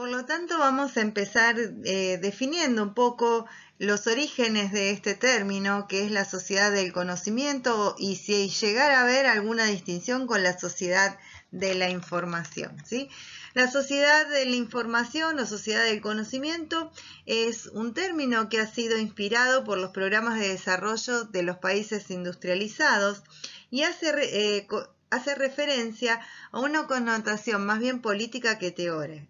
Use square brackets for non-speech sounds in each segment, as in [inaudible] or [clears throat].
Por lo tanto, vamos a empezar eh, definiendo un poco los orígenes de este término, que es la sociedad del conocimiento, y si llegara a haber alguna distinción con la sociedad de la información. ¿sí? La sociedad de la información o sociedad del conocimiento es un término que ha sido inspirado por los programas de desarrollo de los países industrializados y hace, eh, hace referencia a una connotación más bien política que teórica.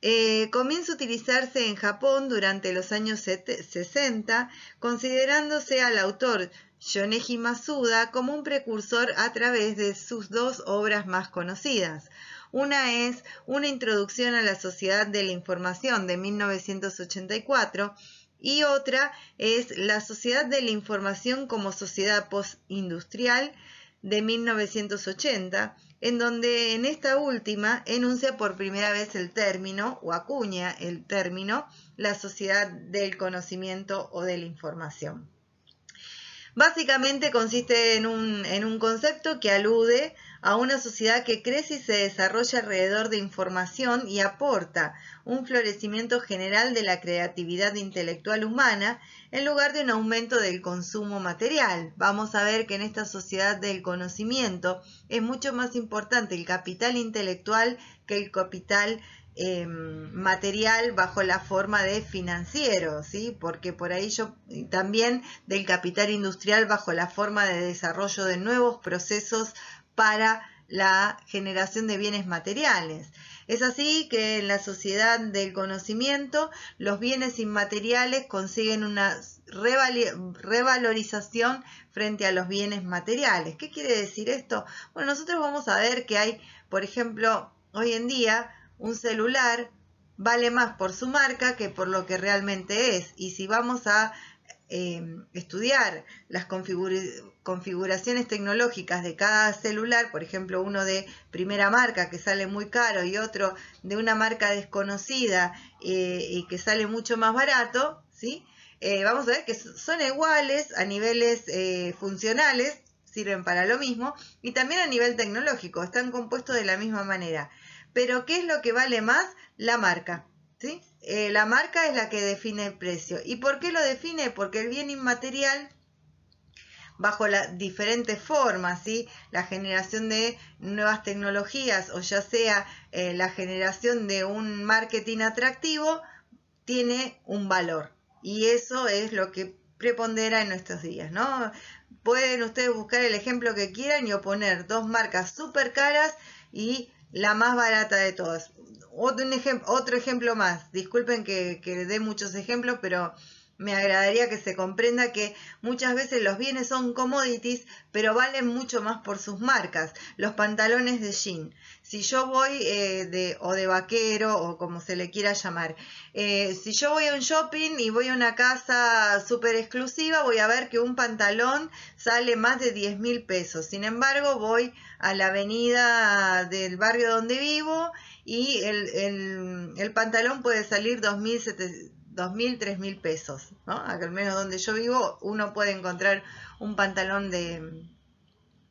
Eh, comienza a utilizarse en Japón durante los años 60, considerándose al autor Yoneji Masuda como un precursor a través de sus dos obras más conocidas. Una es Una introducción a la sociedad de la información de 1984 y otra es La sociedad de la información como sociedad postindustrial de 1980, en donde en esta última enuncia por primera vez el término o acuña el término la sociedad del conocimiento o de la información. Básicamente consiste en un, concepto que alude a una sociedad que crece y se desarrolla alrededor de información y aporta un florecimiento general de la creatividad intelectual humana en lugar de un aumento del consumo material. Vamos a ver que en esta sociedad del conocimiento es mucho más importante el capital intelectual que el capital em, material bajo la forma de financiero, ¿sí? Porque por ahí yo también del capital industrial bajo la forma de desarrollo de nuevos procesos para la generación de bienes materiales. Es así que en la sociedad del conocimiento los bienes inmateriales consiguen una revalorización frente a los bienes materiales. ¿Qué quiere decir esto? Bueno, nosotros vamos a ver que hay, por ejemplo, hoy en día un celular vale más por su marca que por lo que realmente es. Y si vamos a Em, estudiar las configuraciones tecnológicas de cada celular, por ejemplo, uno de primera marca que sale muy caro y otro de una marca desconocida eh, y que sale mucho más barato, ¿sí? Eh, vamos a ver que son iguales a niveles eh, funcionales, sirven para lo mismo, y también a nivel tecnológico, están compuestos de la misma manera. Pero, ¿qué es lo que vale más? La marca. ¿sí? Eh, la marca es la que define el precio. ¿Y por qué lo define? Porque el bien inmaterial, bajo las diferentes formas, ¿sí? la generación de nuevas tecnologías o ya sea eh, la generación de un marketing atractivo, tiene un valor. Y eso es lo que prepondera en nuestros días, ¿no? Pueden ustedes buscar el ejemplo que quieran y oponer dos marcas súper caras y la más barata de todas. Otro, ejemplo más, disculpen que, que dé muchos ejemplos, pero me agradaría que se comprenda que muchas veces los bienes son commodities, pero valen mucho más por sus marcas. Los pantalones de jean. Si yo voy eh, de, o de vaquero o como se le quiera llamar, eh, si yo voy a un shopping y voy a una casa súper exclusiva, voy a ver que un pantalón sale más de 10 mil pesos. Sin embargo, voy a la avenida del barrio donde vivo y el, el, pantalón puede salir 2.000, 3.000 pesos, ¿no? Al menos donde yo vivo uno puede encontrar un pantalón de,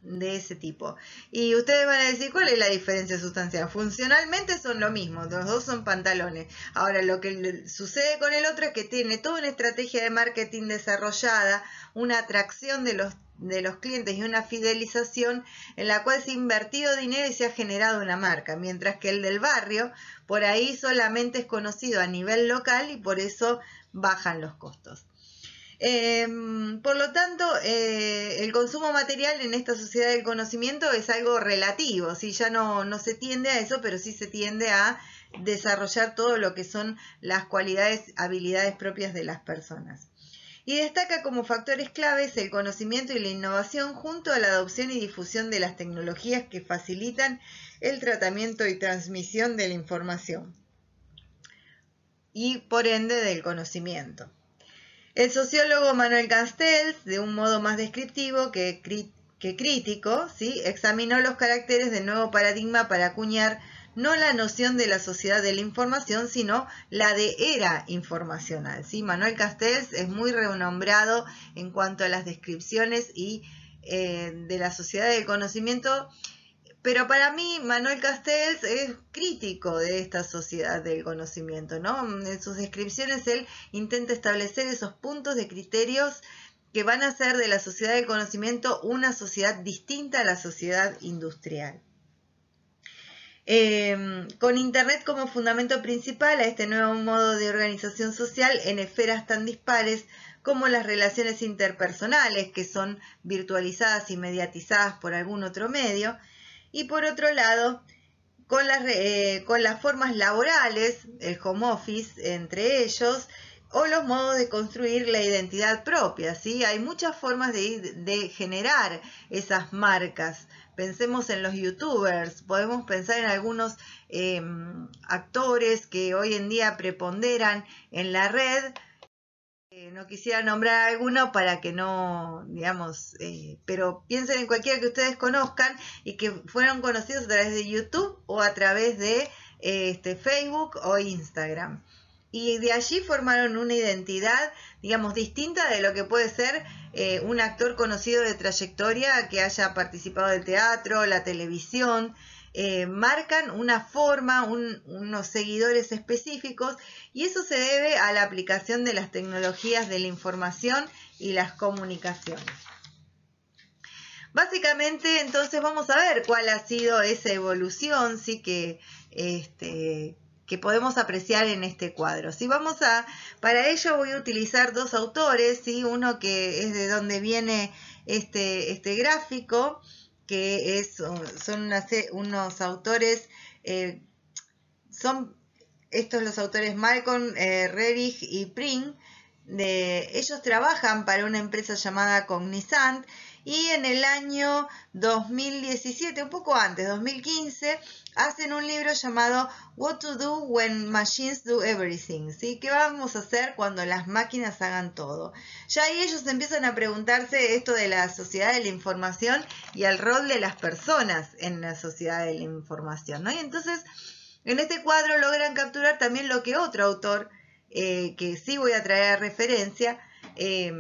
de ese tipo. Y ustedes van a decir, ¿cuál es la diferencia sustancial? Funcionalmente son lo mismo, los dos son pantalones. Ahora, lo que sucede con el otro es que tiene toda una estrategia de marketing desarrollada, una atracción de los de los clientes y una fidelización en la cual se ha invertido dinero y se ha generado una marca, mientras que el del barrio por ahí solamente es conocido a nivel local y por eso bajan los costos. Em, por lo tanto, eh, el consumo material en esta sociedad del conocimiento es algo relativo, ¿sí? ya no, no se tiende a eso, pero sí se tiende a desarrollar todo lo que son las cualidades, habilidades propias de las personas y destaca como factores claves el conocimiento y la innovación junto a la adopción y difusión de las tecnologías que facilitan el tratamiento y transmisión de la información y por ende del conocimiento. El sociólogo Manuel Castells, de un modo más descriptivo que, que crítico, ¿sí? examinó los caracteres del nuevo paradigma para acuñar no la noción de la sociedad de la información, sino la de era informacional. ¿sí? Manuel Castells es muy renombrado en cuanto a las descripciones y eh, de la sociedad del conocimiento pero para mí Manuel Castells es crítico de esta sociedad del conocimiento, ¿no? En sus descripciones él intenta establecer esos puntos de criterios que van a hacer de la sociedad del conocimiento una sociedad distinta a la sociedad industrial. Em, con Internet como fundamento principal a este nuevo modo de organización social en esferas tan dispares como las relaciones interpersonales, que son virtualizadas y mediatizadas por algún otro medio, y por otro lado, con las, eh, con las formas laborales, el home office entre ellos, o los modos de construir la identidad propia, ¿sí? Hay muchas formas de, de generar esas marcas Pensemos en los youtubers, podemos pensar en algunos em, actores que hoy en día preponderan en la red. Eh, no quisiera nombrar alguno para que no, digamos, eh, pero piensen en cualquiera que ustedes conozcan y que fueron conocidos a través de YouTube o a través de este, Facebook o Instagram y de allí formaron una identidad, digamos, distinta de lo que puede ser eh, un actor conocido de trayectoria que haya participado del teatro, la televisión. Eh, marcan una forma, unos seguidores específicos y eso se debe a la aplicación de las tecnologías de la información y las comunicaciones. Básicamente, entonces vamos a ver cuál ha sido esa evolución, sí que este, que podemos apreciar en este cuadro. Si vamos a, para ello voy a utilizar dos autores, ¿sí? uno que es de donde viene este, este gráfico, que es, son unos autores, eh, son estos los autores Malcolm, eh, y Pring, de, ellos trabajan para una empresa llamada Cognizant y en el año 2017, un poco antes, 2015, hacen un libro llamado What to Do When Machines Do Everything, ¿sí? ¿Qué vamos a hacer cuando las máquinas hagan todo? Ya ahí ellos empiezan a preguntarse esto de la sociedad de la información y el rol de las personas en la sociedad de la información, ¿no? Y entonces, en este cuadro logran capturar también lo que otro autor, eh, que sí voy a traer a referencia, eh,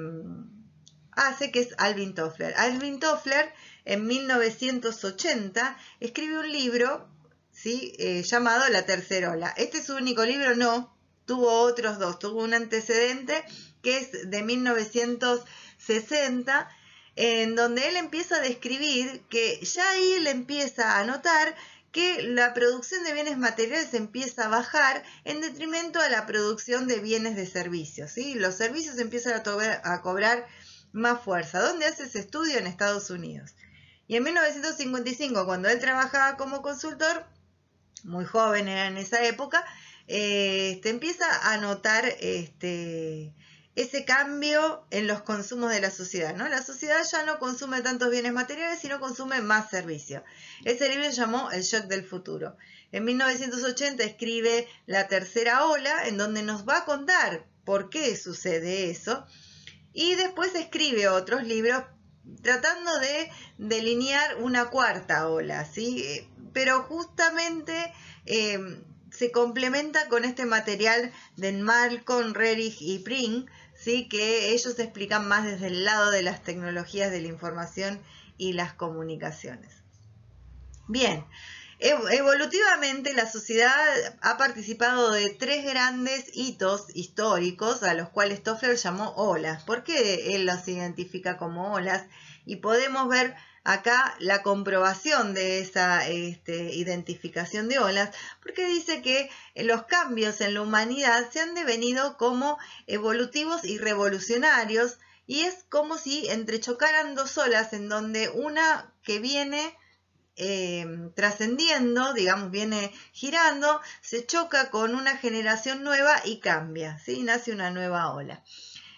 hace, que es Alvin Toffler. Alvin Toffler en 1980 escribe un libro ¿sí? Eh, llamado La Tercera Ola. Este es su único libro, no, tuvo otros dos, tuvo un antecedente que es de 1960 en donde él empieza a describir que ya ahí él empieza a notar que la producción de bienes materiales empieza a bajar en detrimento a la producción de bienes de servicios. ¿sí? Los servicios empiezan a cobrar más fuerza. ¿Dónde hace ese estudio? En Estados Unidos. Y en 1955, cuando él trabajaba como consultor, muy joven era en esa época, este, empieza a notar este, ese cambio en los consumos de la sociedad. ¿no? La sociedad ya no consume tantos bienes materiales, sino consume más servicios. Ese libro llamó El shock del futuro. En 1980 escribe La tercera ola, en donde nos va a contar por qué sucede eso y después escribe otros libros tratando de delinear una cuarta ola, ¿sí? Eh, pero justamente em, se complementa con este material de Malcolm, Rerich y Pring, ¿sí? que ellos explican más desde el lado de las tecnologías de la información y las comunicaciones. Bien, Evolutivamente, la sociedad ha participado de tres grandes hitos históricos a los cuales Toffler llamó olas. ¿Por qué él los identifica como olas? Y podemos ver acá la comprobación de esa este, identificación de olas, porque dice que los cambios en la humanidad se han devenido como evolutivos y revolucionarios, y es como si entrechocaran dos olas en donde una que viene Em, trascendiendo, digamos, viene girando, se choca con una generación nueva y cambia, ¿sí? Nace una nueva ola.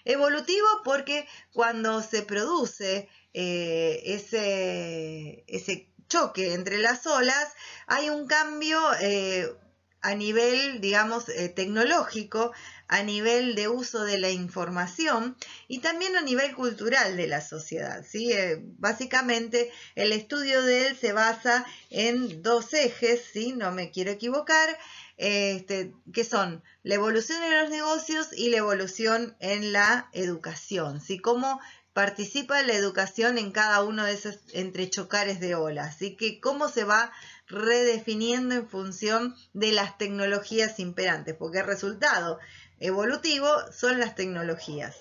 Evolutivo porque cuando se produce eh, ese, choque entre las olas, hay un cambio eh, a nivel, digamos, eh, tecnológico, a nivel de uso de la información y también a nivel cultural de la sociedad. ¿sí? Eh, básicamente el estudio de él se basa en dos ejes, ¿sí? no me quiero equivocar, este, que son la evolución en los negocios y la evolución en la educación. ¿sí? Cómo participa la educación en cada uno de esos entrechocares de olas. Así que cómo se va redefiniendo en función de las tecnologías imperantes, porque el resultado evolutivo son las tecnologías.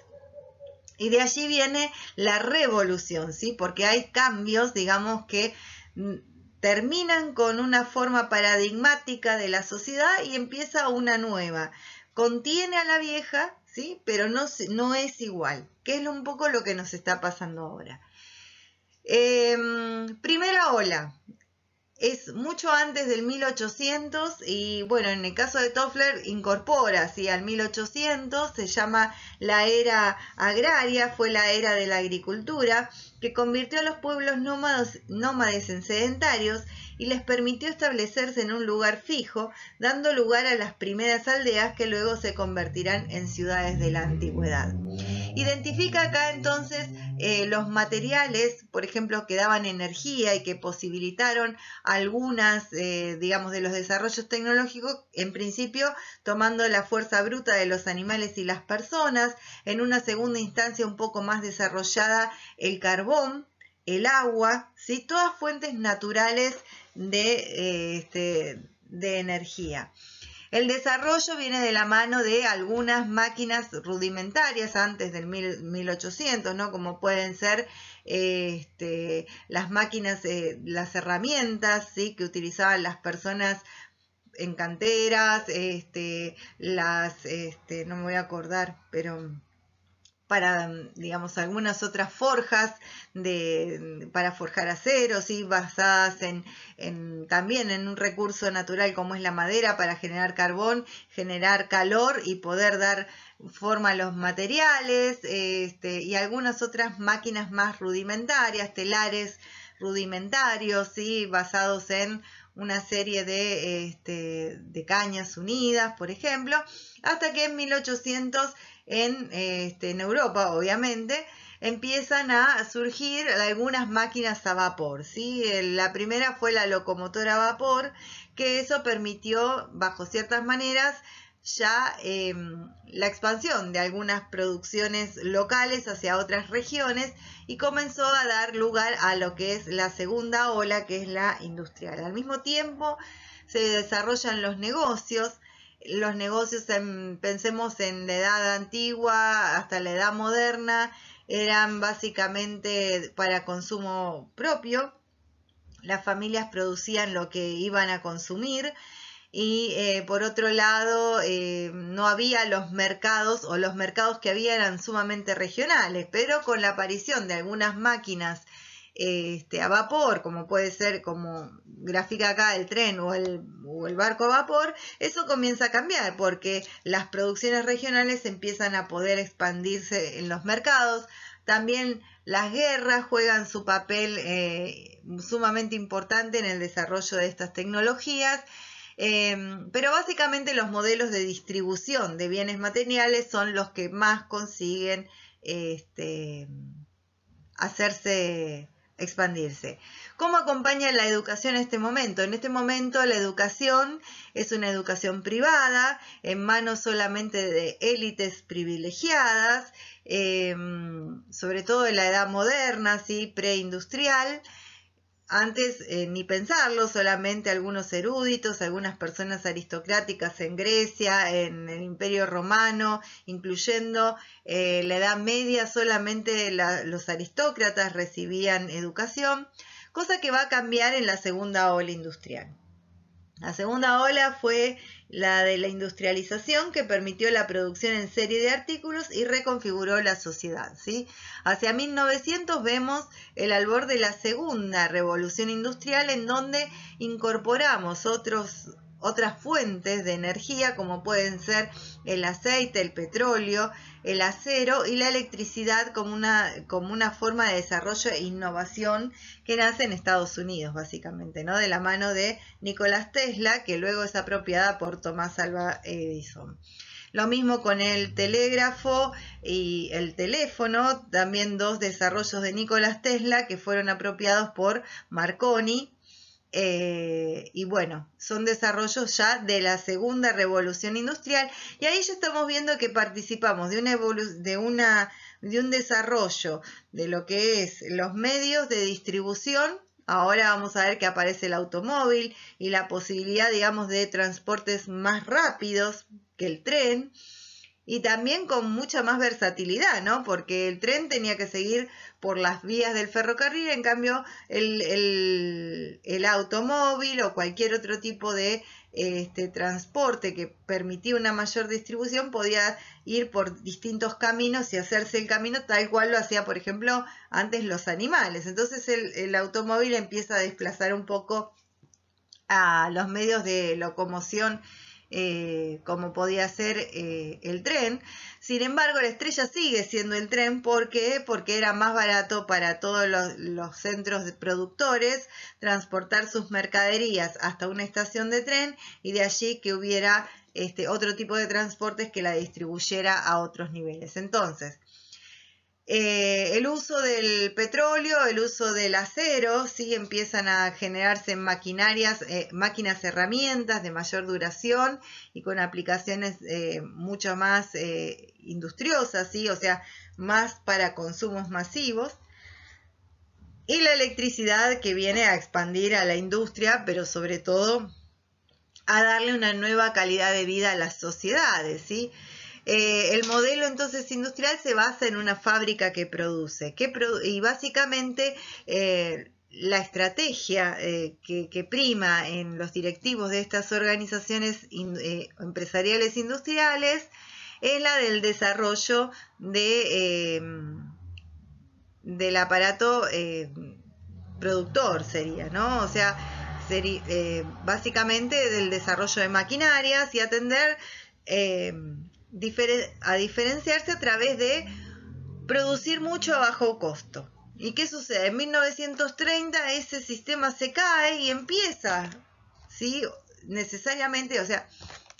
Y de allí viene la revolución, ¿sí? Porque hay cambios, digamos, que mm, terminan con una forma paradigmática de la sociedad y empieza una nueva. Contiene a la vieja, ¿sí? Pero no, es igual, que es un poco lo que nos está pasando ahora. Em, primera ola, es mucho antes del 1800 y bueno, en el caso de Toffler incorpora así al 1800, se llama la era agraria, fue la era de la agricultura, que convirtió a los pueblos nómadas, nómades en sedentarios y les permitió establecerse en un lugar fijo, dando lugar a las primeras aldeas que luego se convertirán en ciudades de la antigüedad. Identifica acá entonces eh, los materiales, por ejemplo, que daban energía y que posibilitaron algunas, eh, digamos, de los desarrollos tecnológicos, en principio tomando la fuerza bruta de los animales y las personas, en una segunda instancia un poco más desarrollada el carbón, el agua, ¿sí? todas fuentes naturales de, eh, este, de energía. El desarrollo viene de la mano de algunas máquinas rudimentarias antes del 1800, ¿no? Como pueden ser este, las máquinas, eh, las herramientas, ¿sí? Que utilizaban las personas en canteras, este, las, este, no me voy a acordar, pero para, digamos, algunas otras forjas de, para forjar acero, ¿sí? basadas en, en, también en un recurso natural como es la madera para generar carbón, generar calor y poder dar forma a los materiales este, y algunas otras máquinas más rudimentarias, telares rudimentarios, ¿sí? basados en una serie de, este, de cañas unidas, por ejemplo, hasta que en 1800 este, en, Europa, obviamente, empiezan a surgir algunas máquinas a vapor. ¿sí? La primera fue la locomotora a vapor, que eso permitió, bajo ciertas maneras, ya em, la expansión de algunas producciones locales hacia otras regiones y comenzó a dar lugar a lo que es la segunda ola, que es la industrial. Al mismo tiempo se desarrollan los negocios, los negocios, pensemos en la edad antigua hasta la edad moderna, eran básicamente para consumo propio. Las familias producían lo que iban a consumir y eh, por otro lado eh, no había los mercados o los mercados que había eran sumamente regionales, pero con la aparición de algunas máquinas este, a vapor, como puede ser como gráfica acá el tren o el, barco a vapor, eso comienza a cambiar porque las producciones regionales empiezan a poder expandirse en los mercados. También las guerras juegan su papel eh, sumamente importante en el desarrollo de estas tecnologías. Em, pero básicamente los modelos de distribución de bienes materiales son los que más consiguen este, hacerse expandirse. ¿Cómo acompaña la educación en este momento? En este momento la educación es una educación privada, en manos solamente de élites privilegiadas, em, sobre todo en la edad moderna, ¿sí? preindustrial, antes eh, ni pensarlo, solamente algunos eruditos, algunas personas aristocráticas en Grecia, en el Imperio Romano, incluyendo eh, la Edad Media, solamente los aristócratas recibían educación, cosa que va a cambiar en la segunda ola industrial. La segunda ola fue la de la industrialización que permitió la producción en serie de artículos y reconfiguró la sociedad. ¿sí? Hacia 1900 vemos el albor de la segunda revolución industrial en donde incorporamos otros otras fuentes de energía como pueden ser el aceite, el petróleo, el acero y la electricidad como una, como una forma de desarrollo e innovación que nace en Estados Unidos básicamente, ¿no? de la mano de Nicolás Tesla que luego es apropiada por Tomás Alva Edison. Lo mismo con el telégrafo y el teléfono, también dos desarrollos de Nicolás Tesla que fueron apropiados por Marconi Eh, y bueno, son desarrollos ya de la segunda revolución industrial y ahí ya estamos viendo que participamos de una de una de un desarrollo de lo que es los medios de distribución. Ahora vamos a ver que aparece el automóvil y la posibilidad, digamos, de transportes más rápidos que el tren y también con mucha más versatilidad, ¿no? Porque el tren tenía que seguir por las vías del ferrocarril, en cambio el, el, automóvil o cualquier otro tipo de este, transporte que permitía una mayor distribución podía ir por distintos caminos y hacerse el camino tal cual lo hacía, por ejemplo, antes los animales. Entonces el, el automóvil empieza a desplazar un poco a los medios de locomoción eh, como podía ser eh, el tren. Sin embargo, la estrella sigue siendo el tren porque, porque era más barato para todos los, centros de productores transportar sus mercaderías hasta una estación de tren y de allí que hubiera este, otro tipo de transportes que la distribuyera a otros niveles. Entonces, eh, el uso del petróleo, el uso del acero, sí empiezan a generarse maquinarias, eh, máquinas herramientas de mayor duración y con aplicaciones eh, mucho más industriosas, ¿sí? o sea, más para consumos masivos. Y la electricidad que viene a expandir a la industria, pero sobre todo a darle una nueva calidad de vida a las sociedades, ¿sí? Eh, el modelo entonces industrial se basa en una fábrica que produce y básicamente eh, la estrategia eh, que, prima en los directivos de estas organizaciones empresariales industriales es la del desarrollo de, del aparato productor sería, ¿no? O sea, básicamente del desarrollo de maquinarias y atender a diferenciarse a través de producir mucho a bajo costo. ¿Y qué sucede? En 1930 ese sistema se cae y empieza, ¿sí? Necesariamente, o sea,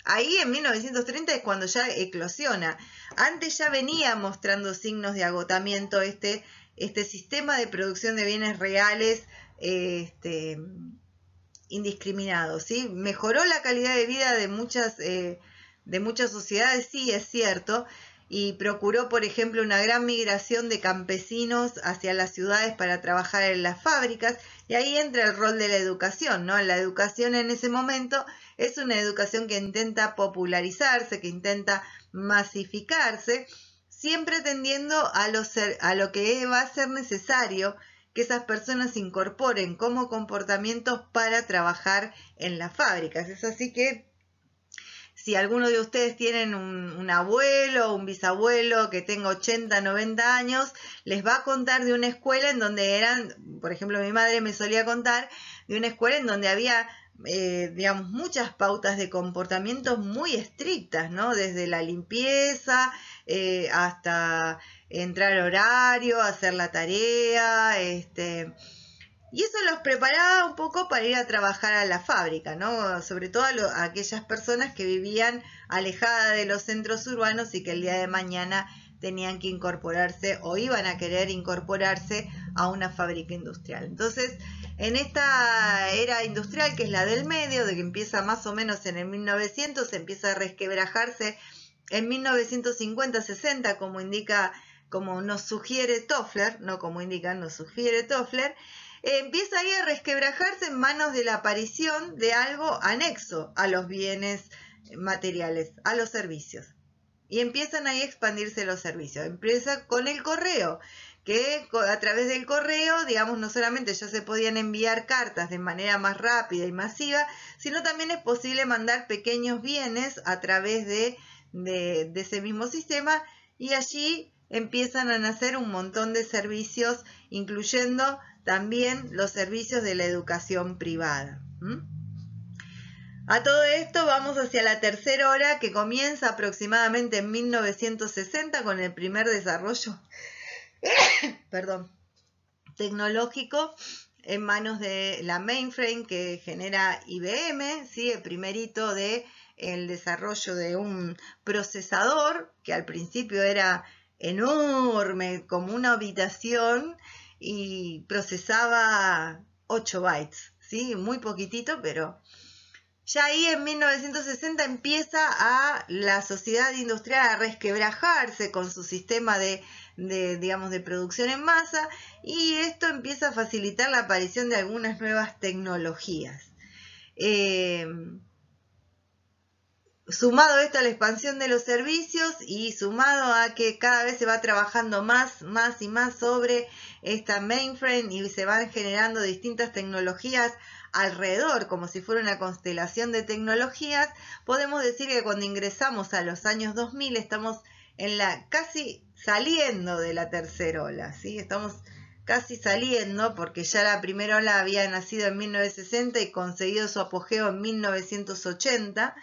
ahí en 1930 es cuando ya eclosiona. Antes ya venía mostrando signos de agotamiento este, este sistema de producción de bienes reales este, indiscriminados, ¿sí? Mejoró la calidad de vida de muchas... Eh, de muchas sociedades, sí es cierto, y procuró, por ejemplo, una gran migración de campesinos hacia las ciudades para trabajar en las fábricas, y ahí entra el rol de la educación, ¿no? La educación en ese momento es una educación que intenta popularizarse, que intenta masificarse, siempre tendiendo a lo, a lo que va a ser necesario que esas personas incorporen como comportamientos para trabajar en las fábricas. Es así que si alguno de ustedes tienen un, abuelo o un bisabuelo que tenga 80, 90 años, les va a contar de una escuela en donde eran, por ejemplo, mi madre me solía contar de una escuela en donde había, eh, digamos, muchas pautas de comportamiento muy estrictas, ¿no? Desde la limpieza eh, hasta entrar horario, hacer la tarea, este y eso los preparaba un poco para ir a trabajar a la fábrica, ¿no? Sobre todo a, aquellas personas que vivían alejadas de los centros urbanos y que el día de mañana tenían que incorporarse o iban a querer incorporarse a una fábrica industrial. Entonces, en esta era industrial, que es la del medio, de que empieza más o menos en el 1900, empieza a resquebrajarse en 1950-60, como indica, como nos sugiere Toffler, no como indica, nos sugiere Toffler, empieza ahí a resquebrajarse en manos de la aparición de algo anexo a los bienes materiales, a los servicios. Y empiezan ahí a expandirse los servicios. Empieza con el correo, que a través del correo, digamos, no solamente ya se podían enviar cartas de manera más rápida y masiva, sino también es posible mandar pequeños bienes a través de, de, ese mismo sistema y allí empiezan a nacer un montón de servicios, incluyendo también los servicios de la educación privada. A todo esto vamos hacia la tercera hora que comienza aproximadamente en 1960 con el primer desarrollo [coughs] tecnológico en manos de la mainframe que genera IBM, ¿sí? el primerito de el desarrollo de un procesador que al principio era enorme como una habitación y procesaba 8 bytes, ¿sí? Muy poquitito, pero ya ahí en 1960 empieza a la sociedad industrial a resquebrajarse con su sistema de, digamos, de producción en masa y esto empieza a facilitar la aparición de algunas nuevas tecnologías. Eh, sumado esto a la expansión de los servicios y sumado a que cada vez se va trabajando más, más y más sobre esta mainframe y se van generando distintas tecnologías alrededor, como si fuera una constelación de tecnologías, podemos decir que cuando ingresamos a los años 2000 estamos en la casi saliendo de la tercera ola, ¿sí? Estamos casi saliendo porque ya la primera ola había nacido en 1960 y conseguido su apogeo en 1980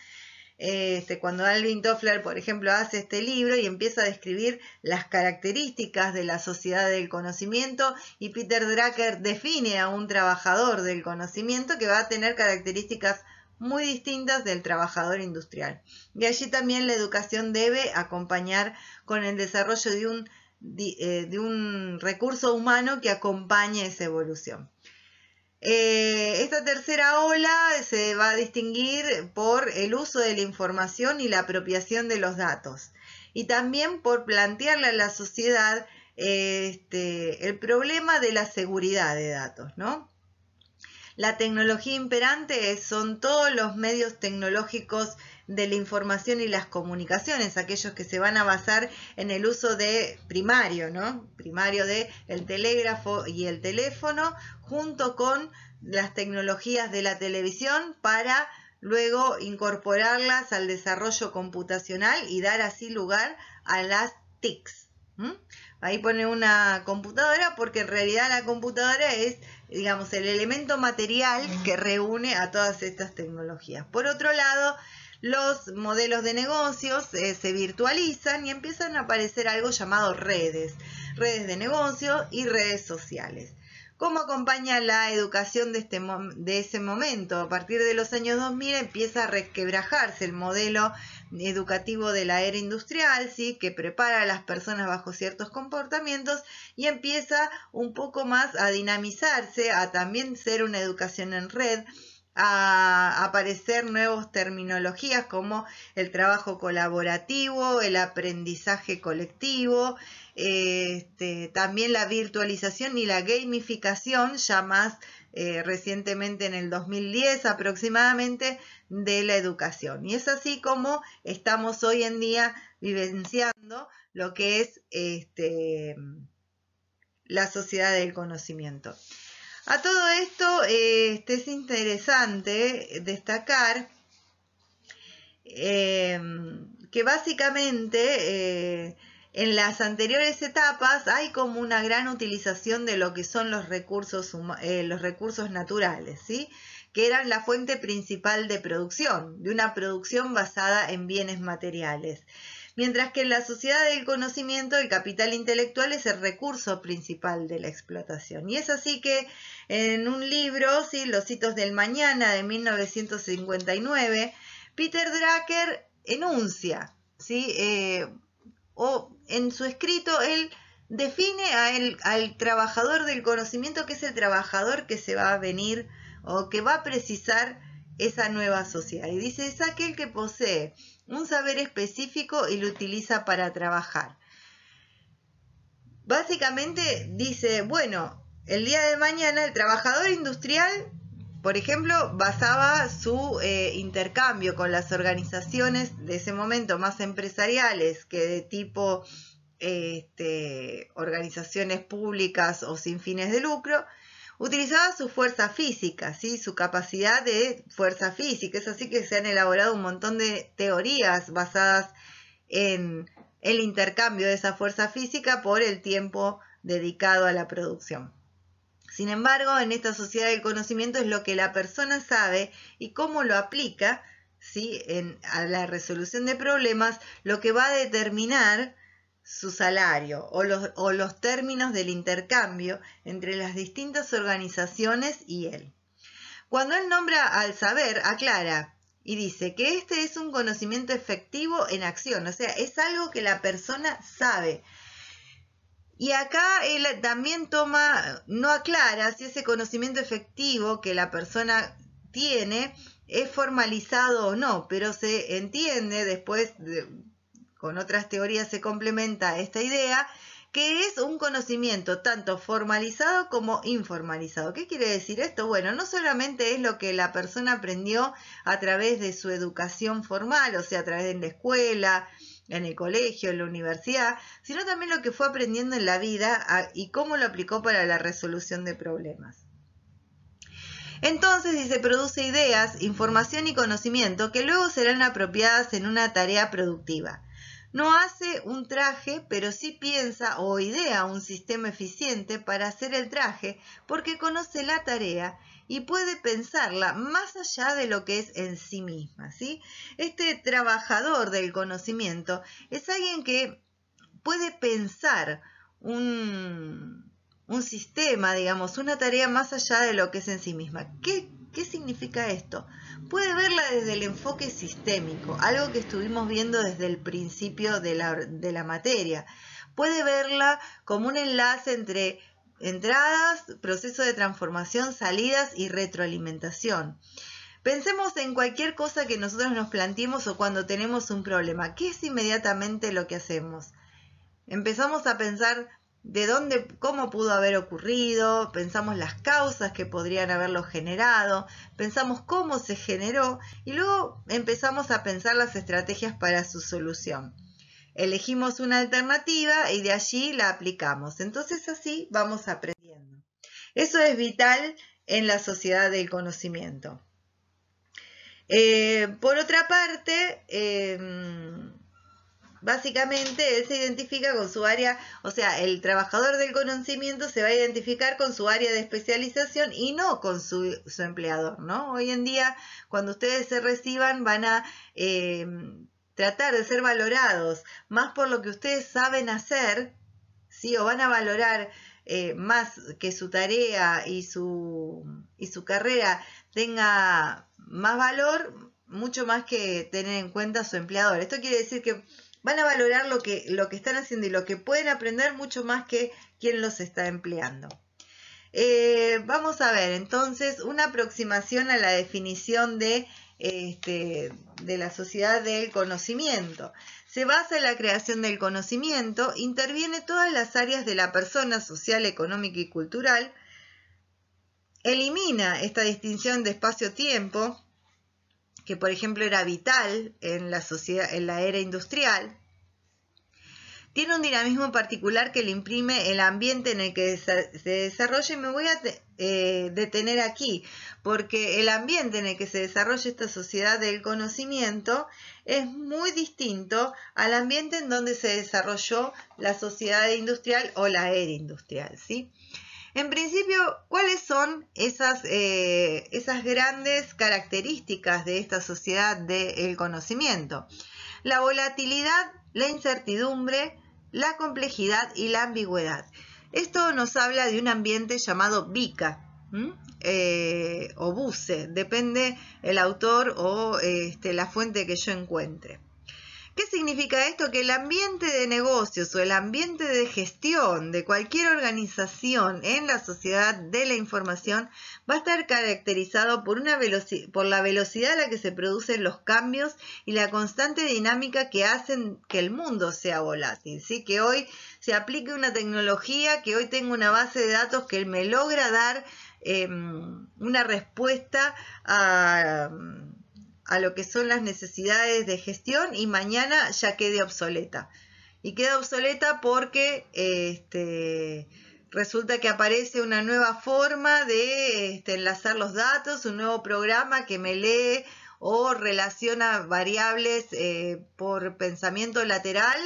este, cuando Alvin Toffler, por ejemplo, hace este libro y empieza a describir las características de la sociedad del conocimiento y Peter Drucker define a un trabajador del conocimiento que va a tener características muy distintas del trabajador industrial. Y allí también la educación debe acompañar con el desarrollo de un, eh, de un recurso humano que acompañe esa evolución. Eh, esta tercera ola se va a distinguir por el uso de la información y la apropiación de los datos y también por plantearle a la sociedad este, el problema de la seguridad de datos. La tecnología imperante son todos los medios tecnológicos de la información y las comunicaciones, aquellos que se van a basar en el uso de primario, ¿no? Primario de el telégrafo y el teléfono, junto con las tecnologías de la televisión para luego incorporarlas al desarrollo computacional y dar así lugar a las TICs. Ahí pone una computadora porque en realidad la computadora es, digamos, el elemento material que reúne a todas estas tecnologías. Por otro lado, los modelos de negocios eh, se virtualizan y empiezan a aparecer algo llamado redes, redes de negocio y redes sociales. ¿Cómo acompaña la educación de, este, de ese momento? A partir de los años 2000 empieza a resquebrajarse el modelo educativo de la era industrial, ¿sí? que prepara a las personas bajo ciertos comportamientos y empieza un poco más a dinamizarse, a también ser una educación en red, a aparecer nuevas terminologías como el trabajo colaborativo, el aprendizaje colectivo, este, también la virtualización y la gamificación, ya más eh, recientemente en el 2010 aproximadamente, de la educación. Y es así como estamos hoy en día vivenciando lo que es este, la sociedad del conocimiento. A todo esto este, es interesante destacar eh, que básicamente eh, en las anteriores etapas hay como una gran utilización de lo que son los recursos, eh, los recursos naturales, ¿sí? que eran la fuente principal de producción, de una producción basada en bienes materiales mientras que en la sociedad del conocimiento el capital intelectual es el recurso principal de la explotación. Y es así que en un libro, ¿sí? Los hitos del mañana de 1959, Peter Drucker enuncia, ¿sí? Eh, o en su escrito él define al trabajador del conocimiento que es el trabajador que se va a venir o que va a precisar esa nueva sociedad. Y dice, es aquel que posee un saber específico y lo utiliza para trabajar. Básicamente dice, bueno, el día de mañana el trabajador industrial, por ejemplo, basaba su eh, intercambio con las organizaciones de ese momento más empresariales que de tipo este, organizaciones públicas o sin fines de lucro, Utilizaba su fuerza física, ¿sí? su capacidad de fuerza física. Es así que se han elaborado un montón de teorías basadas en el intercambio de esa fuerza física por el tiempo dedicado a la producción. Sin embargo, en esta sociedad del conocimiento es lo que la persona sabe y cómo lo aplica ¿sí? en, a la resolución de problemas lo que va a determinar su salario o los, términos del intercambio entre las distintas organizaciones y él. Cuando él nombra al saber, aclara y dice que este es un conocimiento efectivo en acción, o sea, es algo que la persona sabe. Y acá él también toma, no aclara si ese conocimiento efectivo que la persona tiene es formalizado o no, pero se entiende después, con otras teorías se complementa esta idea, que es un conocimiento tanto formalizado como informalizado. ¿Qué quiere decir esto? Bueno, no solamente es lo que la persona aprendió a través de su educación formal, o sea, a través de la escuela, en el colegio, en la universidad, sino también lo que fue aprendiendo en la vida y cómo lo aplicó para la resolución de problemas. Entonces, si se produce ideas, información y conocimiento que luego serán apropiadas en una tarea productiva. No hace un traje, pero sí piensa o idea un sistema eficiente para hacer el traje porque conoce la tarea y puede pensarla más allá de lo que es en sí misma. ¿sí? Este trabajador del conocimiento es alguien que puede pensar un, sistema, digamos, una tarea más allá de lo que es en sí misma. ¿Qué, qué significa esto? Puede verla desde el enfoque sistémico, algo que estuvimos viendo desde el principio de la, materia. Puede verla como un enlace entre entradas, proceso de transformación, salidas y retroalimentación. Pensemos en cualquier cosa que nosotros nos planteemos o cuando tenemos un problema. ¿Qué es inmediatamente lo que hacemos? Empezamos a pensar de dónde, cómo pudo haber ocurrido, pensamos las causas que podrían haberlo generado, pensamos cómo se generó y luego empezamos a pensar las estrategias para su solución. Elegimos una alternativa y de allí la aplicamos. Entonces así vamos aprendiendo. Eso es vital en la sociedad del conocimiento. Eh, por otra parte, em, básicamente él se identifica con su área, o sea, el trabajador del conocimiento se va a identificar con su área de especialización y no con su, empleador, ¿no? Hoy en día, cuando ustedes se reciban, van a em, tratar de ser valorados más por lo que ustedes saben hacer, ¿sí? O van a valorar eh, más que su tarea y su, y su carrera tenga más valor, mucho más que tener en cuenta a su empleador. Esto quiere decir que van a valorar lo que, lo que están haciendo y lo que pueden aprender mucho más que quien los está empleando. Eh, vamos a ver entonces una aproximación a la definición de este, de la sociedad del conocimiento. Se basa en la creación del conocimiento, interviene todas las áreas de la persona social, económica y cultural, elimina esta distinción de espacio-tiempo, que por ejemplo era vital en la, sociedad, en la era industrial, tiene un dinamismo particular que le imprime el ambiente en el que se desarrolla y me voy a eh, detener aquí, porque el ambiente en el que se desarrolla esta sociedad del conocimiento es muy distinto al ambiente en donde se desarrolló la sociedad industrial o la era industrial. ¿sí? En principio, ¿cuáles son esas, eh, esas grandes características de esta sociedad del conocimiento? La volatilidad, la incertidumbre, la complejidad y la ambigüedad. Esto nos habla de un ambiente llamado VICA eh, o BUCE, depende el autor o este, la fuente que yo encuentre. ¿Qué significa esto? Que el ambiente de negocios o el ambiente de gestión de cualquier organización en la sociedad de la información va a estar caracterizado por, una por la velocidad a la que se producen los cambios y la constante dinámica que hacen que el mundo sea volátil. ¿sí? Que hoy se aplique una tecnología, que hoy tengo una base de datos que me logra dar em, una respuesta a a lo que son las necesidades de gestión y mañana ya quede obsoleta. Y queda obsoleta porque este, resulta que aparece una nueva forma de este, enlazar los datos, un nuevo programa que me lee o relaciona variables eh, por pensamiento lateral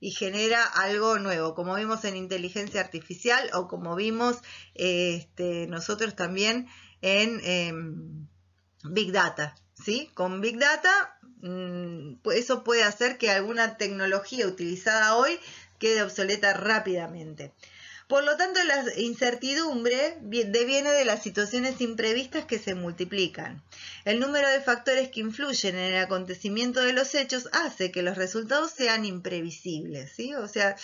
y genera algo nuevo, como vimos en inteligencia artificial o como vimos este, nosotros también en em, Big Data. ¿Sí? Con Big Data, mm, eso puede hacer que alguna tecnología utilizada hoy quede obsoleta rápidamente. Por lo tanto, la incertidumbre deviene de las situaciones imprevistas que se multiplican. El número de factores que influyen en el acontecimiento de los hechos hace que los resultados sean imprevisibles, ¿sí? O sea,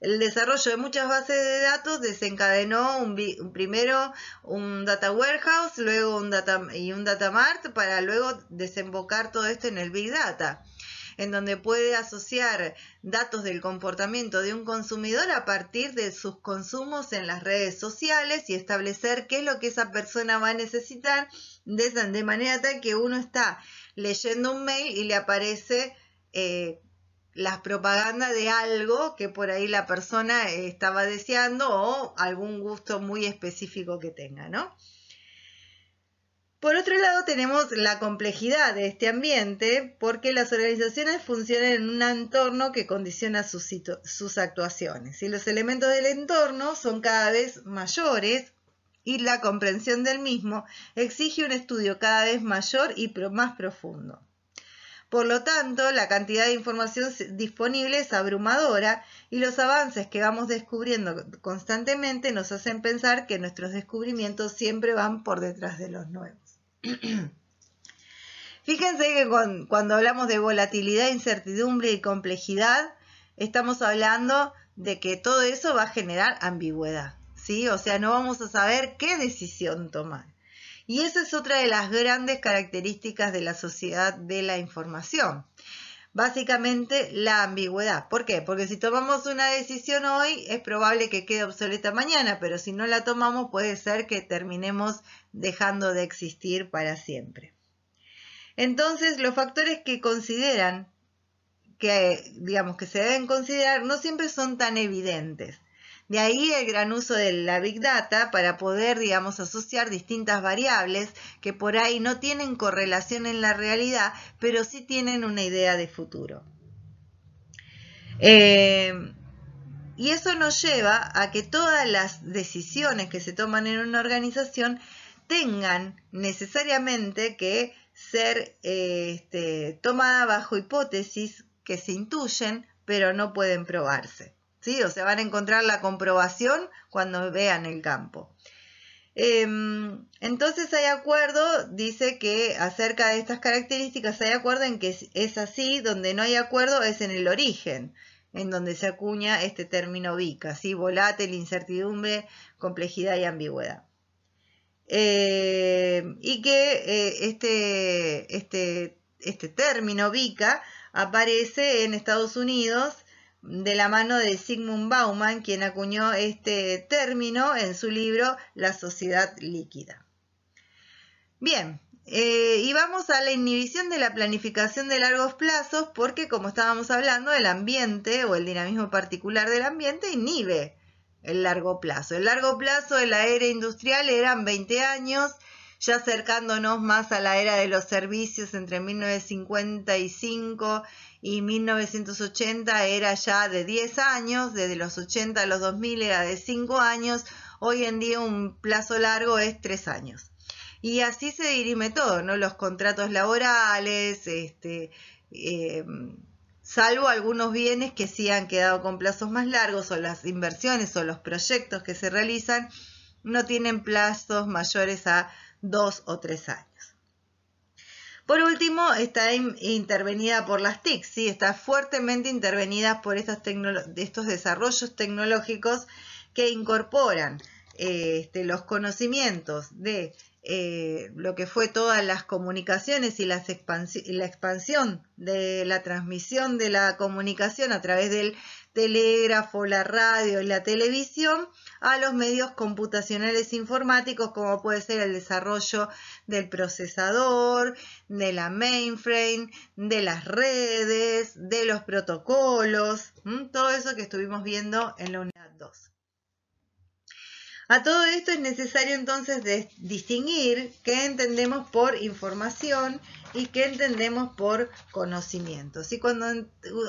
el desarrollo de muchas bases de datos desencadenó un, primero un data warehouse, luego un data y un data mart para luego desembocar todo esto en el big data en donde puede asociar datos del comportamiento de un consumidor a partir de sus consumos en las redes sociales y establecer qué es lo que esa persona va a necesitar de, manera tal que uno está leyendo un mail y le aparece eh, las propagandas de algo que por ahí la persona eh, estaba deseando o algún gusto muy específico que tenga, ¿no? Por otro lado, tenemos la complejidad de este ambiente porque las organizaciones funcionan en un entorno que condiciona sus, sus actuaciones y los elementos del entorno son cada vez mayores y la comprensión del mismo exige un estudio cada vez mayor y más profundo. Por lo tanto, la cantidad de información disponible es abrumadora y los avances que vamos descubriendo constantemente nos hacen pensar que nuestros descubrimientos siempre van por detrás de los nuevos. [clears throat] Fíjense que cuando hablamos de volatilidad, incertidumbre y complejidad, estamos hablando de que todo eso va a generar ambigüedad, ¿sí? O sea, no vamos a saber qué decisión tomar. Y esa es otra de las grandes características de la sociedad de la información. Básicamente la ambigüedad. ¿Por qué? Porque si tomamos una decisión hoy es probable que quede obsoleta mañana, pero si no la tomamos puede ser que terminemos dejando de existir para siempre. Entonces, los factores que consideran que digamos que se deben considerar no siempre son tan evidentes. De ahí el gran uso de la Big Data para poder, digamos, asociar distintas variables que por ahí no tienen correlación en la realidad, pero sí tienen una idea de futuro. Eh, y eso nos lleva a que todas las decisiones que se toman en una organización tengan necesariamente que ser eh, este, tomadas bajo hipótesis que se intuyen, pero no pueden probarse. O sea, van a encontrar la comprobación cuando vean el campo. Em, entonces hay acuerdo, dice que acerca de estas características hay acuerdo en que es, así, donde no hay acuerdo es en el origen, en donde se acuña este término VICA, ¿sí? volátil, incertidumbre, complejidad y ambigüedad. Em, y que eh, este, este, este término VICA aparece en Estados Unidos de la mano de Sigmund Bauman, quien acuñó este término en su libro La sociedad líquida. Bien, eh, y vamos a la inhibición de la planificación de largos plazos porque, como estábamos hablando, el ambiente o el dinamismo particular del ambiente inhibe el largo plazo. El largo plazo de la era industrial eran 20 años, ya acercándonos más a la era de los servicios entre 1955 y 1980 era ya de 10 años, desde los 80 a los 2000 era de 5 años, hoy en día un plazo largo es 3 años. Y así se dirime todo, ¿no? Los contratos laborales, este, em, salvo algunos bienes que sí han quedado con plazos más largos o las inversiones o los proyectos que se realizan no tienen plazos mayores a 2 o 3 años. Por último, está intervenida por las TIC, ¿sí? está fuertemente intervenida por estos desarrollos tecnológicos que incorporan eh, este, los conocimientos de eh, lo que fue todas las comunicaciones y, la expansión de la transmisión de la comunicación a través del telégrafo, la radio y la televisión a los medios computacionales informáticos como puede ser el desarrollo del procesador, de la mainframe, de las redes, de los protocolos, todo eso que estuvimos viendo en la unidad 2. A todo esto es necesario entonces distinguir qué entendemos por información y qué entendemos por conocimiento. Y cuando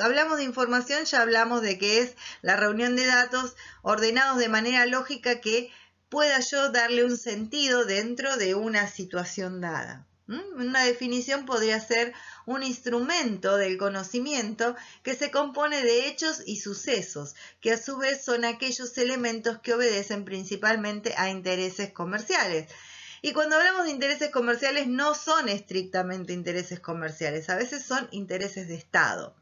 hablamos de información ya hablamos de que es la reunión de datos ordenados de manera lógica que pueda yo darle un sentido dentro de una situación dada. Una definición podría ser un instrumento del conocimiento que se compone de hechos y sucesos, que a su vez son aquellos elementos que obedecen principalmente a intereses comerciales. Y cuando hablamos de intereses comerciales no son estrictamente intereses comerciales, a veces son intereses de Estado.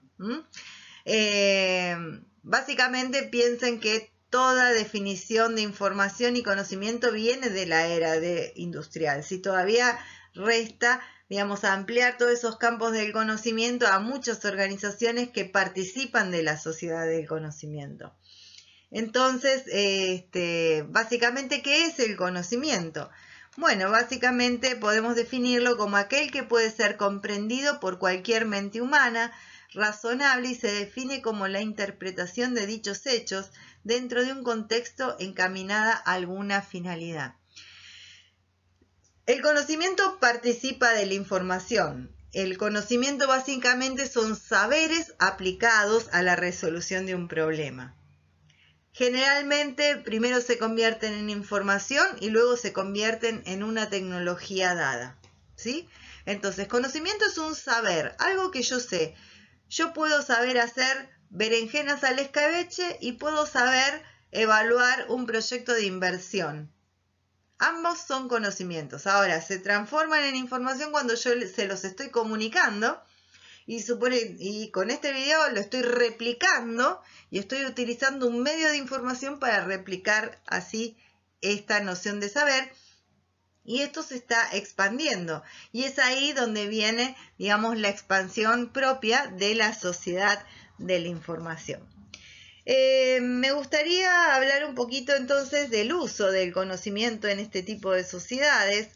Eh, básicamente piensen que toda definición de información y conocimiento viene de la era de industrial. Si todavía resta, digamos, ampliar todos esos campos del conocimiento a muchas organizaciones que participan de la sociedad del conocimiento. Entonces, este, básicamente, ¿qué es el conocimiento? Bueno, básicamente podemos definirlo como aquel que puede ser comprendido por cualquier mente humana, razonable y se define como la interpretación de dichos hechos dentro de un contexto encaminada a alguna finalidad. El conocimiento participa de la información. El conocimiento básicamente son saberes aplicados a la resolución de un problema. Generalmente primero se convierten en información y luego se convierten en una tecnología dada. ¿sí? Entonces, conocimiento es un saber, algo que yo sé. Yo puedo saber hacer berenjenas al escabeche y puedo saber evaluar un proyecto de inversión. Ambos son conocimientos. Ahora, se transforman en información cuando yo se los estoy comunicando y, con este video lo estoy replicando y estoy utilizando un medio de información para replicar así esta noción de saber y esto se está expandiendo y es ahí donde viene digamos la expansión propia de la sociedad de la información. Eh, me gustaría hablar un poquito entonces del uso del conocimiento en este tipo de sociedades.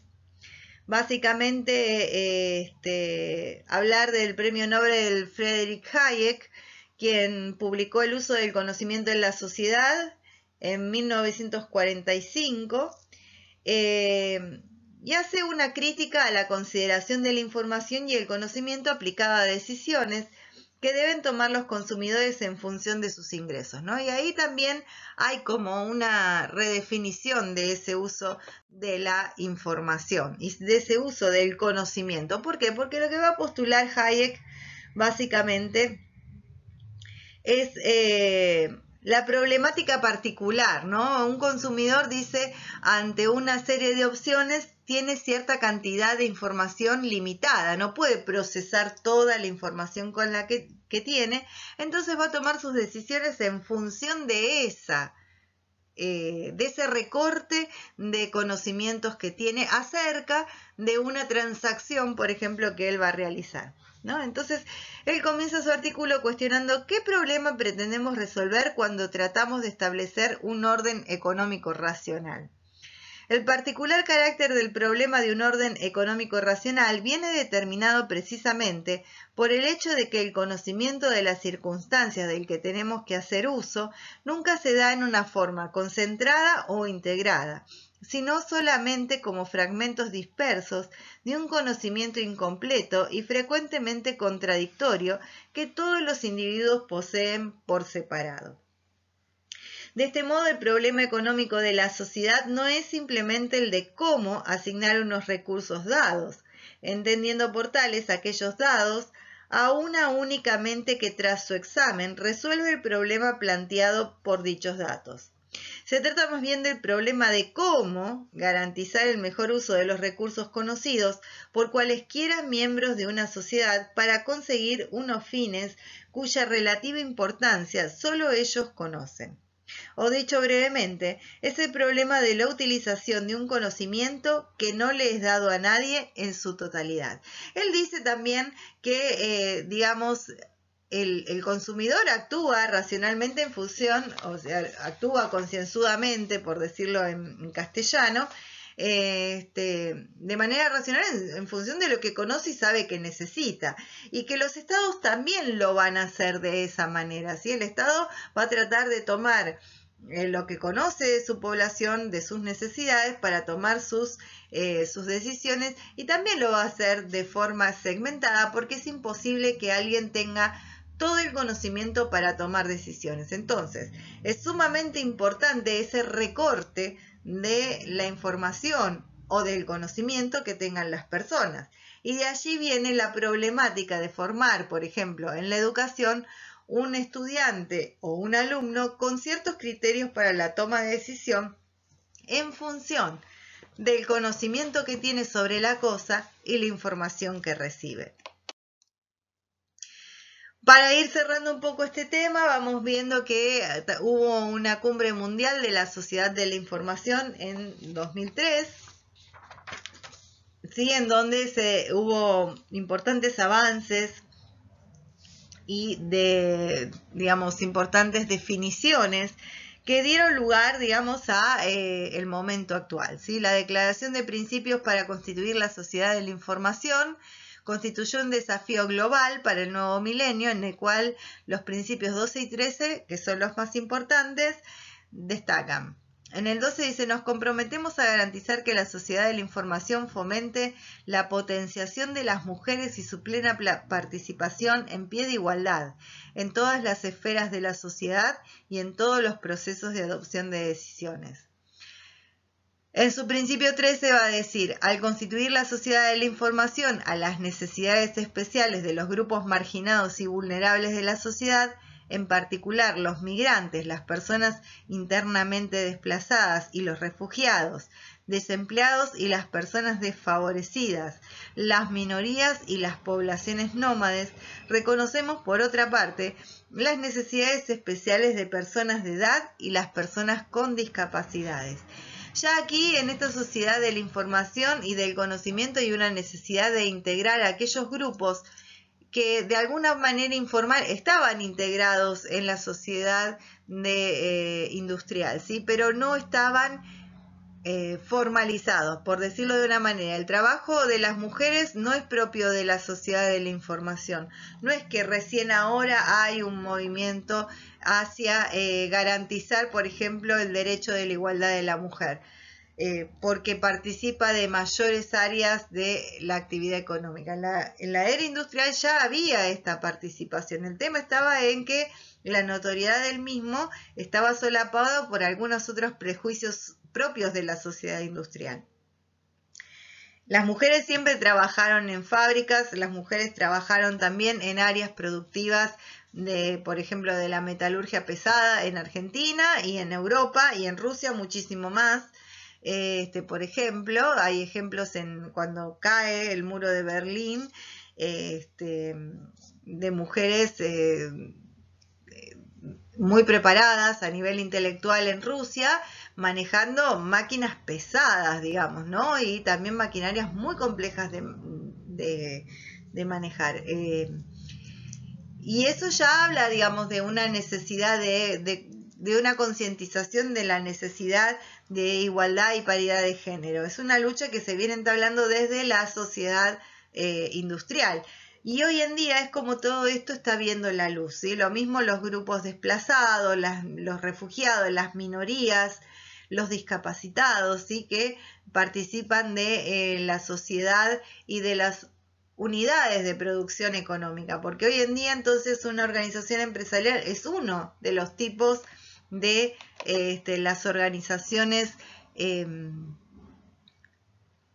Básicamente este, hablar del premio Nobel Frederick Hayek, quien publicó el uso del conocimiento en la sociedad en 1945 eh, y hace una crítica a la consideración de la información y el conocimiento aplicada a decisiones que deben tomar los consumidores en función de sus ingresos, ¿no? Y ahí también hay como una redefinición de ese uso de la información y de ese uso del conocimiento. ¿Por qué? Porque lo que va a postular Hayek básicamente es eh, la problemática particular, ¿no? Un consumidor dice ante una serie de opciones tiene cierta cantidad de información limitada, no puede procesar toda la información con la que, tiene, entonces va a tomar sus decisiones en función de esa, eh, de ese recorte de conocimientos que tiene acerca de una transacción, por ejemplo, que él va a realizar. ¿No? Entonces, él comienza su artículo cuestionando qué problema pretendemos resolver cuando tratamos de establecer un orden económico racional. El particular carácter del problema de un orden económico racional viene determinado precisamente por el hecho de que el conocimiento de las circunstancias del que tenemos que hacer uso nunca se da en una forma concentrada o integrada, sino solamente como fragmentos dispersos de un conocimiento incompleto y frecuentemente contradictorio que todos los individuos poseen por separado. De este modo, el problema económico de la sociedad no es simplemente el de cómo asignar unos recursos dados, entendiendo por tales aquellos dados a una únicamente que tras su examen resuelve el problema planteado por dichos datos. Se trata más bien del problema de cómo garantizar el mejor uso de los recursos conocidos por cualesquiera miembros de una sociedad para conseguir unos fines cuya relativa importancia solo ellos conocen. O dicho brevemente, es el problema de la utilización de un conocimiento que no le es dado a nadie en su totalidad. Él dice también que, eh, digamos, el, consumidor actúa racionalmente en función, o sea, actúa concienzudamente, por decirlo en, castellano, este, de manera racional en, función de lo que conoce y sabe que necesita. Y que los estados también lo van a hacer de esa manera. ¿sí? El estado va a tratar de tomar eh, lo que conoce de su población, de sus necesidades, para tomar sus, eh, sus decisiones y también lo va a hacer de forma segmentada porque es imposible que alguien tenga todo el conocimiento para tomar decisiones. Entonces, es sumamente importante ese recorte de la información o del conocimiento que tengan las personas. Y de allí viene la problemática de formar, por ejemplo, en la educación, un estudiante o un alumno con ciertos criterios para la toma de decisión en función del conocimiento que tiene sobre la cosa y la información que recibe. Para ir cerrando un poco este tema, vamos viendo que hubo una cumbre mundial de la Sociedad de la Información en 2003, ¿sí? en donde se, hubo importantes avances y de, digamos, importantes definiciones que dieron lugar, digamos, a eh, el momento actual. ¿sí? La Declaración de Principios para constituir la Sociedad de la Información constituyó un desafío global para el nuevo milenio en el cual los principios 12 y 13, que son los más importantes, destacan. En el 12 dice, nos comprometemos a garantizar que la sociedad de la información fomente la potenciación de las mujeres y su plena participación en pie de igualdad en todas las esferas de la sociedad y en todos los procesos de adopción de decisiones. En su principio 13 va a decir, al constituir la sociedad de la información a las necesidades especiales de los grupos marginados y vulnerables de la sociedad, en particular los migrantes, las personas internamente desplazadas y los refugiados, desempleados y las personas desfavorecidas, las minorías y las poblaciones nómades, reconocemos por otra parte las necesidades especiales de personas de edad y las personas con discapacidades. Ya aquí en esta sociedad de la información y del conocimiento hay una necesidad de integrar a aquellos grupos que de alguna manera informal estaban integrados en la sociedad de, eh, industrial, ¿sí? pero no estaban eh, formalizados, por decirlo de una manera. El trabajo de las mujeres no es propio de la sociedad de la información. No es que recién ahora hay un movimiento hacia eh, garantizar, por ejemplo, el derecho de la igualdad de la mujer. Eh, porque participa de mayores áreas de la actividad económica. En la, en la, era industrial ya había esta participación. El tema estaba en que la notoriedad del mismo estaba solapado por algunos otros prejuicios propios de la sociedad industrial. Las mujeres siempre trabajaron en fábricas, las mujeres trabajaron también en áreas productivas de, por ejemplo, de la metalurgia pesada en Argentina y en Europa y en Rusia muchísimo más. Este, por ejemplo, hay ejemplos en cuando cae el muro de Berlín este, de mujeres eh, muy preparadas a nivel intelectual en Rusia, manejando máquinas pesadas, digamos, ¿no? Y también maquinarias muy complejas de, manejar. Eh, y eso ya habla, digamos, de una necesidad de, de una concientización de la necesidad de igualdad y paridad de género. Es una lucha que se viene entablando desde la sociedad eh, industrial. Y hoy en día es como todo esto está viendo la luz. ¿sí? Lo mismo los grupos desplazados, los refugiados, las minorías, los discapacitados, ¿sí? que participan de eh, la sociedad y de las unidades de producción económica. Porque hoy en día entonces una organización empresarial es uno de los tipos de este, las organizaciones em,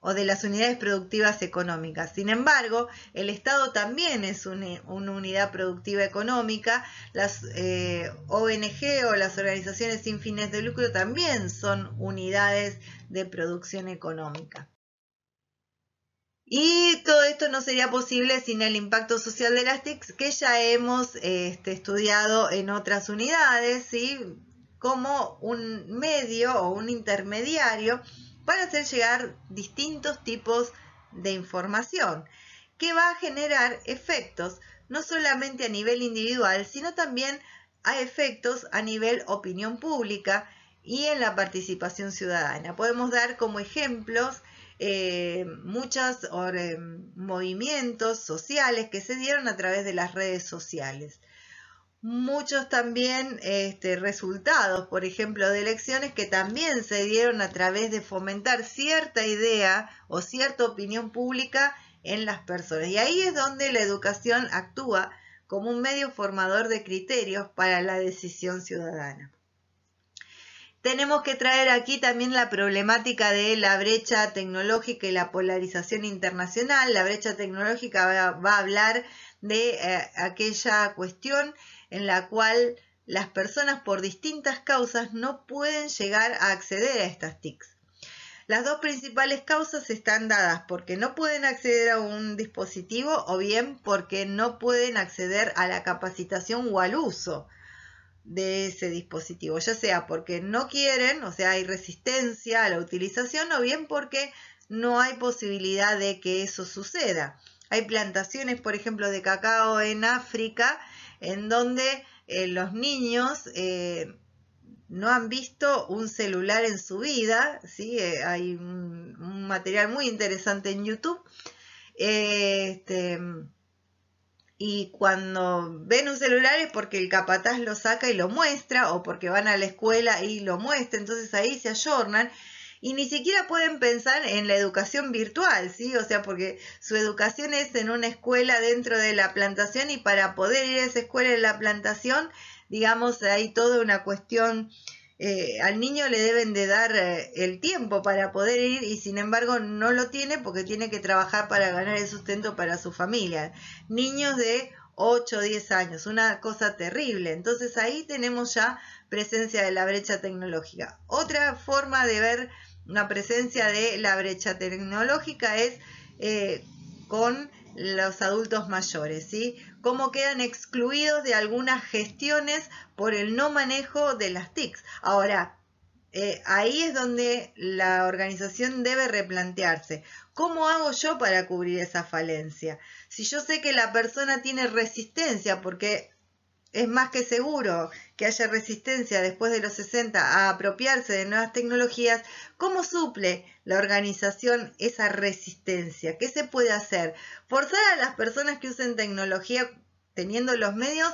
o de las unidades productivas económicas. Sin embargo, el Estado también es una, unidad productiva económica, las eh, ONG o las organizaciones sin fines de lucro también son unidades de producción económica. Y todo esto no sería posible sin el impacto social de las TICs que ya hemos este, estudiado en otras unidades, como un medio o un intermediario para hacer llegar distintos tipos de información que va a generar efectos no solamente a nivel individual, sino también a efectos a nivel opinión pública y en la participación ciudadana. Podemos dar como ejemplos eh, muchos eh, movimientos sociales que se dieron a través de las redes sociales. Muchos también este, resultados, por ejemplo, de elecciones que también se dieron a través de fomentar cierta idea o cierta opinión pública en las personas. Y ahí es donde la educación actúa como un medio formador de criterios para la decisión ciudadana tenemos que traer aquí también la problemática de la brecha tecnológica y la polarización internacional. La brecha tecnológica va, a hablar de eh, aquella cuestión en la cual las personas por distintas causas no pueden llegar a acceder a estas TICs. Las dos principales causas están dadas porque no pueden acceder a un dispositivo o bien porque no pueden acceder a la capacitación o al uso de ese dispositivo, ya sea porque no quieren, o sea, hay resistencia a la utilización o bien porque no hay posibilidad de que eso suceda. Hay plantaciones, por ejemplo, de cacao en África, en donde eh, los niños eh, no han visto un celular en su vida, ¿sí? Eh, hay un, material muy interesante en YouTube. Este, y cuando ven un celular es porque el capataz lo saca y lo muestra, o porque van a la escuela y lo muestra, entonces ahí se ayornan y ni siquiera pueden pensar en la educación virtual, ¿sí? O sea, porque su educación es en una escuela dentro de la plantación y para poder ir a esa escuela en la plantación, digamos, hay toda una cuestión, eh, al niño le deben de dar eh, el tiempo para poder ir y sin embargo no lo tiene porque tiene que trabajar para ganar el sustento para su familia. Niños de 8 o 10 años, una cosa terrible. Entonces ahí tenemos ya presencia de la brecha tecnológica. Otra forma de ver una presencia de la brecha tecnológica es eh, con los adultos mayores, ¿sí? Cómo quedan excluidos de algunas gestiones por el no manejo de las TICs. Ahora, eh, ahí es donde la organización debe replantearse. ¿Cómo hago yo para cubrir esa falencia? Si yo sé que la persona tiene resistencia porque es más que seguro que haya resistencia después de los 60 a apropiarse de nuevas tecnologías, ¿cómo suple la organización esa resistencia? ¿Qué se puede hacer? Forzar a las personas que usen tecnología teniendo los medios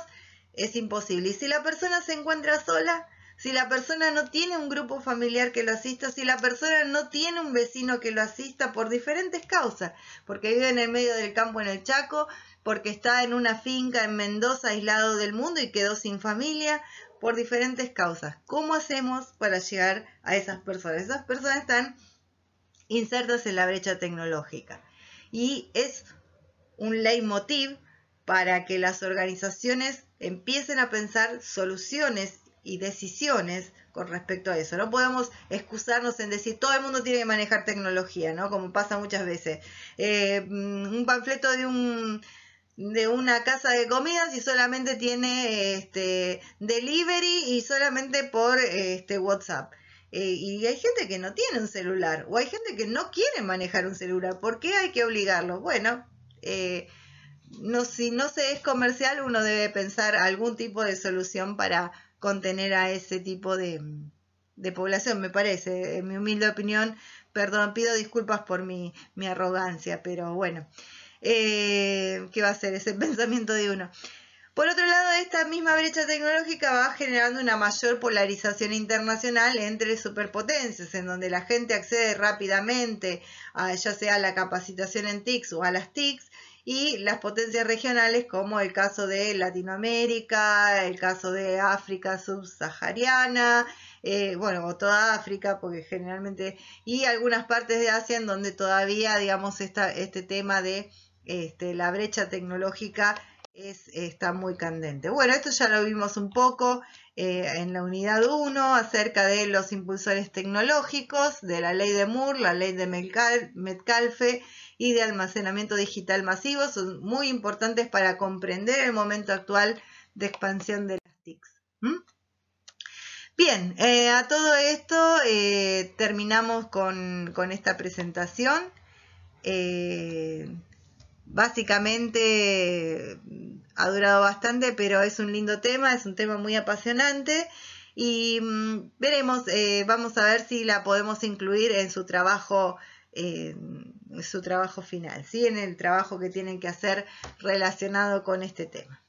es imposible. Y si la persona se encuentra sola, si la persona no tiene un grupo familiar que lo asista, si la persona no tiene un vecino que lo asista por diferentes causas, porque vive en el medio del campo en el Chaco, porque está en una finca en Mendoza aislado del mundo y quedó sin familia por diferentes causas. ¿Cómo hacemos para llegar a esas personas? Esas personas están insertas en la brecha tecnológica y es un leitmotiv para que las organizaciones empiecen a pensar soluciones y decisiones con respecto a eso. No podemos excusarnos en decir todo el mundo tiene que manejar tecnología, ¿no? Como pasa muchas veces. Eh, mm, un panfleto de un de una casa de comidas y solamente tiene este delivery y solamente por este WhatsApp. Eh, y hay gente que no tiene un celular o hay gente que no quiere manejar un celular. ¿Por qué hay que obligarlo? Bueno, eh, no, si no se es comercial, uno debe pensar algún tipo de solución para contener a ese tipo de, de población, me parece. En mi humilde opinión, perdón, pido disculpas por mi, mi arrogancia, pero bueno eh, ¿qué va a ser ese [laughs] pensamiento de uno? Por otro lado, esta misma brecha tecnológica va generando una mayor polarización internacional entre superpotencias, en donde la gente accede rápidamente a ya sea a la capacitación en TICs o a las TICs, y las potencias regionales como el caso de Latinoamérica, el caso de África subsahariana, eh, bueno, o toda África, porque generalmente, y algunas partes de Asia en donde todavía, digamos, este tema de este, la brecha tecnológica es, está muy candente. Bueno, esto ya lo vimos un poco eh, en la unidad 1 acerca de los impulsores tecnológicos, de la ley de Moore, la ley de Metcalfe y de almacenamiento digital masivo. Son muy importantes para comprender el momento actual de expansión de las TICs. Bien, eh, a todo esto eh, terminamos con, con, esta presentación básicamente ha durado bastante, pero es un lindo tema, es un tema muy apasionante y mm, veremos, eh, vamos a ver si la podemos incluir en su trabajo, su trabajo final, ¿sí? en el trabajo que tienen que hacer relacionado con este tema.